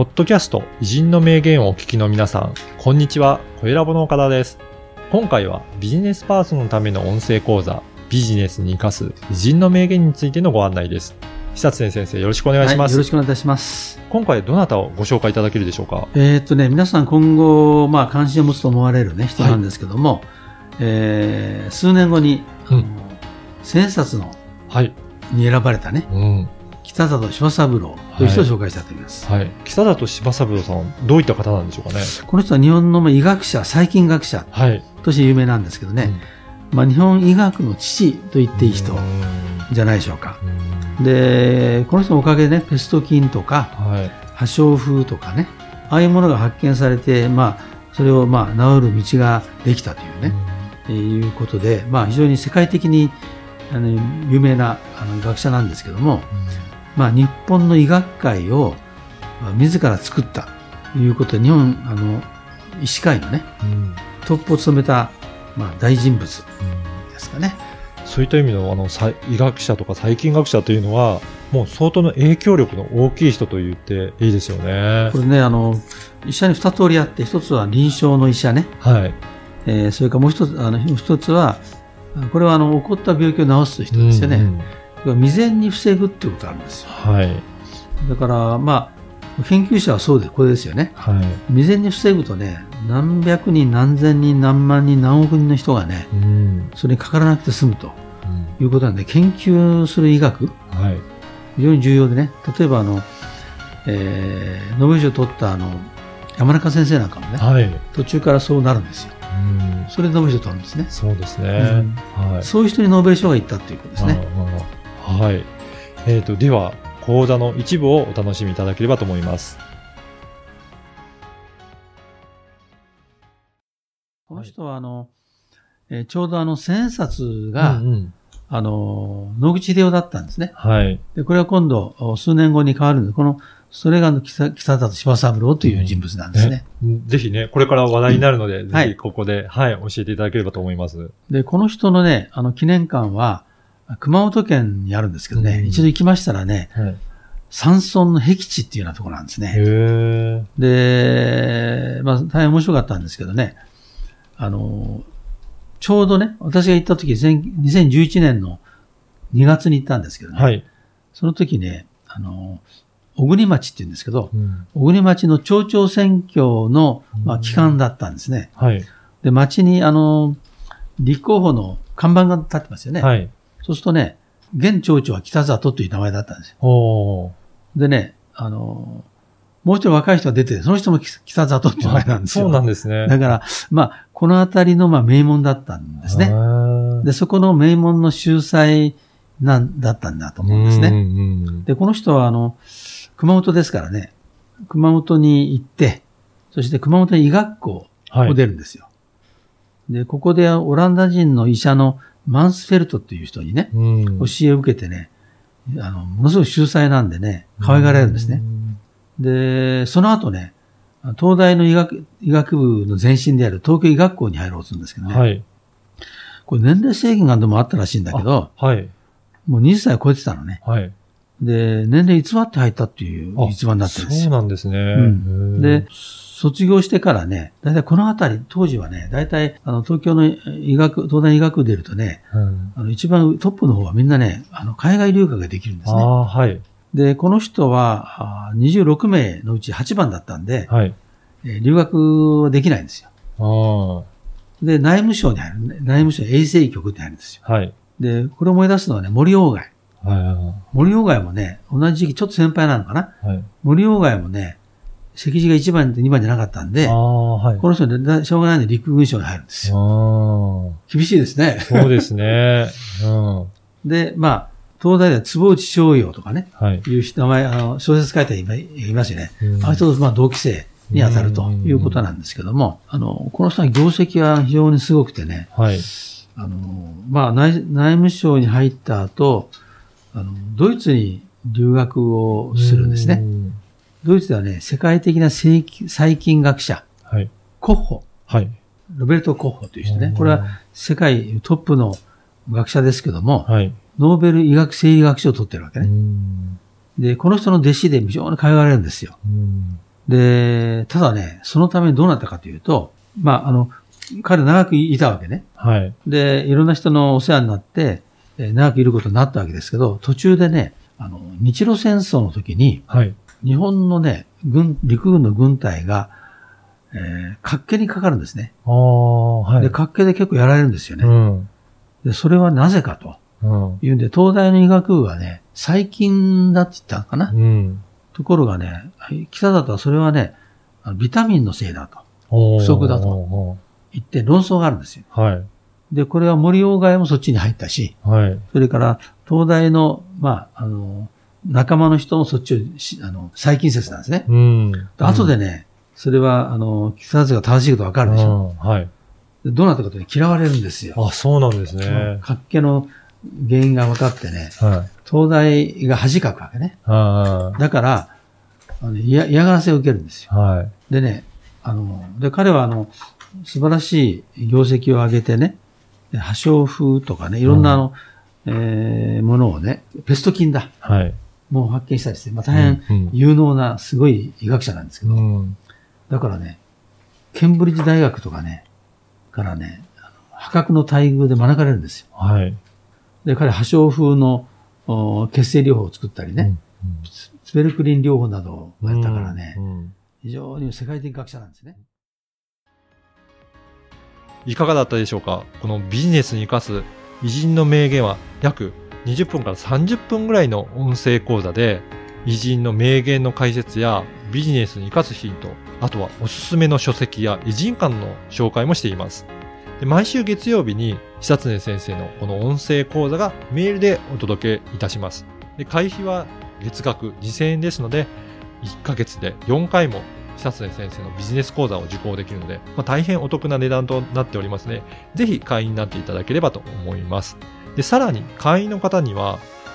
ポッドキャスト偉人の名言をお聞きの皆さん、こんにちは、小ラボの岡田です。今回はビジネスパーソンのための音声講座、ビジネスに活かす偉人の名言についてのご案内です。久津先生、よろしくお願いします。はい、よろしくお願いいたします。今回どなたをご紹介いただけるでしょうか？えーっとね、皆さん今後、まあ、関心を持つと思われるね、人なんですけども、えー数年後に、うん千円札のはい。に選ばれたね、うん。北里柴三郎という人を紹介したいと思います。はい。北里柴三郎さん、どういった方なんでしょうかね？この人は日本のまあ医学者、細菌学者はい。として有名なんですけどね、まあ、日本医学の父と言っていい人じゃないでしょうか。うんで、この人のおかげでね、ペスト菌とか、はい。破傷風とかね、ああいうものが発見されて、まあ、それをまあ治る道ができたというね、えーいうことで、まあ、非常に世界的にあの有名なあの学者なんですけども、まあ、日本の医学界をまあ自ら作ったということで、日本あの医師会のね、うんトップを務めた、まあ、大人物ですかね。そういった意味のあのさ医学者とか細菌学者というのは、もう相当の影響力の大きい人と言っていいですよねこ。れね、あの、医者に二通りあって、一つは臨床の医者ね、はい。えーそれからもう一つ、あの、もう一つは、これはあの、起こった病気を治す人ですよね。うんうん未然に防ぐっていうことがあるんですよ。はい。だから、まあ、研究者はそうで、これですよね。はい。未然に防ぐとね、何百人、何千人、何万人、何億人の人がね、うん。それにかからなくて済むとうんいうことなんで、研究する医学、はい。非常に重要でね、例えばあの、えー、ノーベル賞を取ったあの、山中先生なんかもね、はい。途中からそうなるんですよ。うんそれでノーベル賞を取るんですね。そうですね。うんはい。そういう人にノーベル賞がいったということですね。はい。えっ、と、では、講座の一部をお楽しみいただければと思います。この人はあの、えーちょうどあの千円札が、うんうんあの、野口秀夫だったんですね。はい。で、これは今度、お数年後に変わるんで、この、それがあの北北里柴三郎という人物なんですね。ぜひね、これから話題になるので、んぜひここで、はい、教えていただければと思います。で、この人のね、あの、記念館は、熊本県にあるんですけどね、うん一度行きましたらね、はい。山村の僻地っていうようなところなんですね。へで、まあ、大変面白かったんですけどね、あの、ちょうどね、私が行った時、前2011年の2月に行ったんですけどね、はい。その時ね、あの、小国町って言うんですけど、うん小国町の町長選挙の、まあ、期間だったんですね。はい。で、町に、あの、立候補の看板が立ってますよね。はい。そうするとね、現町長は北里という名前だったんですよ。でね、あの、もう一人若い人が出てて、その人も北里っていう名前なんですよ。そうなんですね。だから、まあ、この辺りの、まあ、名門だったんですね。ねで、そこの名門の秀才なんだったんだと思うんですね。ね。で、この人は、あの、熊本ですからね、熊本に行って、そして熊本に医学校はい。を出るんですよ。で、ここでオランダ人の医者のマンスフェルトっていう人にね、うん教えを受けてね、あの、ものすごい秀才なんでね、可愛がられるんですね。。で、その後ね、東大の医学医学部の前身である東京医学校に入ろうとするんですけどね、はい。これ年齢制限がでもあったらしいんだけど、はい。もう20歳を超えてたのね。はい。で、年齢偽って入ったっていうあ逸話になってるんですそうよ。なんですね。んで、卒業してからね、だいたいこの辺り、当時はね、だいたいあの東京の医学、東大医学部出るとね、うんあの一番トップの方はみんなね、あの海外留学ができるんですね。ああ、はい。で、この人はあ26名のうち8番だったんで、はい。えー留学はできないんですよ。あで、内務省に入る、ね、内務省衛生局って入るんですよ。あ、はい。で、これ思い出すのはね、森鴎外。は森鴎外もね、同じ時期、ちょっと先輩なのかな。い。はい。森鴎外もね、席次が1番と2番じゃなかったんであ、あ、はい。この人ね、だしょうがないんで陸軍省に入るんですよ。あ厳しいですねあ、。そうですね。うん。で、まあ、東大では坪内逍遥とかね、はい。いう名前、あの、小説書いた人いますよね。うんあの人と、まあ、同期生に当たるということなんですけども、あの、この人は業績は非常にすごくてね、はい。あの、まあ内、内務省に入った後、あの、ドイツに留学をするんですね。うん。ドイツではね、世界的な細菌学者、はい。コッホ、はい。ロベルト・コッホという人ね。これは世界トップの学者ですけども、はい。ノーベル医学生理学賞を取ってるわけうね。ん。で、この人の弟子で非常に通われるんですよ。うんで、ただね、そのためにどうなったかというと、まあ、あの、彼長くいたわけね。はい。で、いろんな人のお世話になって、えー長くいることになったわけですけど、途中でね、あの、日露戦争の時に、はい。日本のね、軍、陸軍の軍隊が、えー、活気にかかるんですね。ああ、はい。で、活気で結構やられるんですよね。うん。で、それはなぜかとうん。いうんで、東大の医学部はね、細菌だって言ったのかな？うん。ところがね、はい北里はそれはね、ビタミンのせいだと不不足だと言って論争があるんですよ。はい。で、これは森鴎外もそっちに入ったし、はい。それから東大の、まあ、あの、仲間の人もそっちをし、あの、細菌説なんですね。うん。で後でね、それは、あの、北里が正しいことわかるでしょ。うんはい。でどうなったかというと嫌われるんですよ。あ、そうなんですね。活気の原因が分かってね、はい。東大が恥かくわけね。あだから、あの嫌嫌がらせを受けるんですよ。あ。はい。でね、あの、で、彼はあの、素晴らしい業績を上げてね、で破傷風とかね、いろんなあの、えーものをね、ペスト菌だ。はい。もう発見したりして、まあ、大変うんうん有能な、すごい医学者なんですけど、うん。だからね、ケンブリッジ大学とかね、からね、破格の待遇で招かれるんですよ。はい。で、彼、破傷風のお血清療法を作ったりね、ススペルクリン療法などをやったからね、うん非常に世界的学者なんですね。いかがだったでしょうか？このビジネスに活かす偉人の名言は約20分から30分ぐらいの音声講座で偉人の名言の解説やビジネスに活かすヒント、あとはおすすめの書籍や偉人間の紹介もしています。で毎週月曜日に久常先生のこの音声講座がメールでお届けいたします。で会費は月額2000円ですので1ヶ月で4回も久常先生のビジネス講座を受講できるので、まあ、大変お得な値段となっておりますね。ぜひ会員になっていただければと思います。で、さらに会員の方には、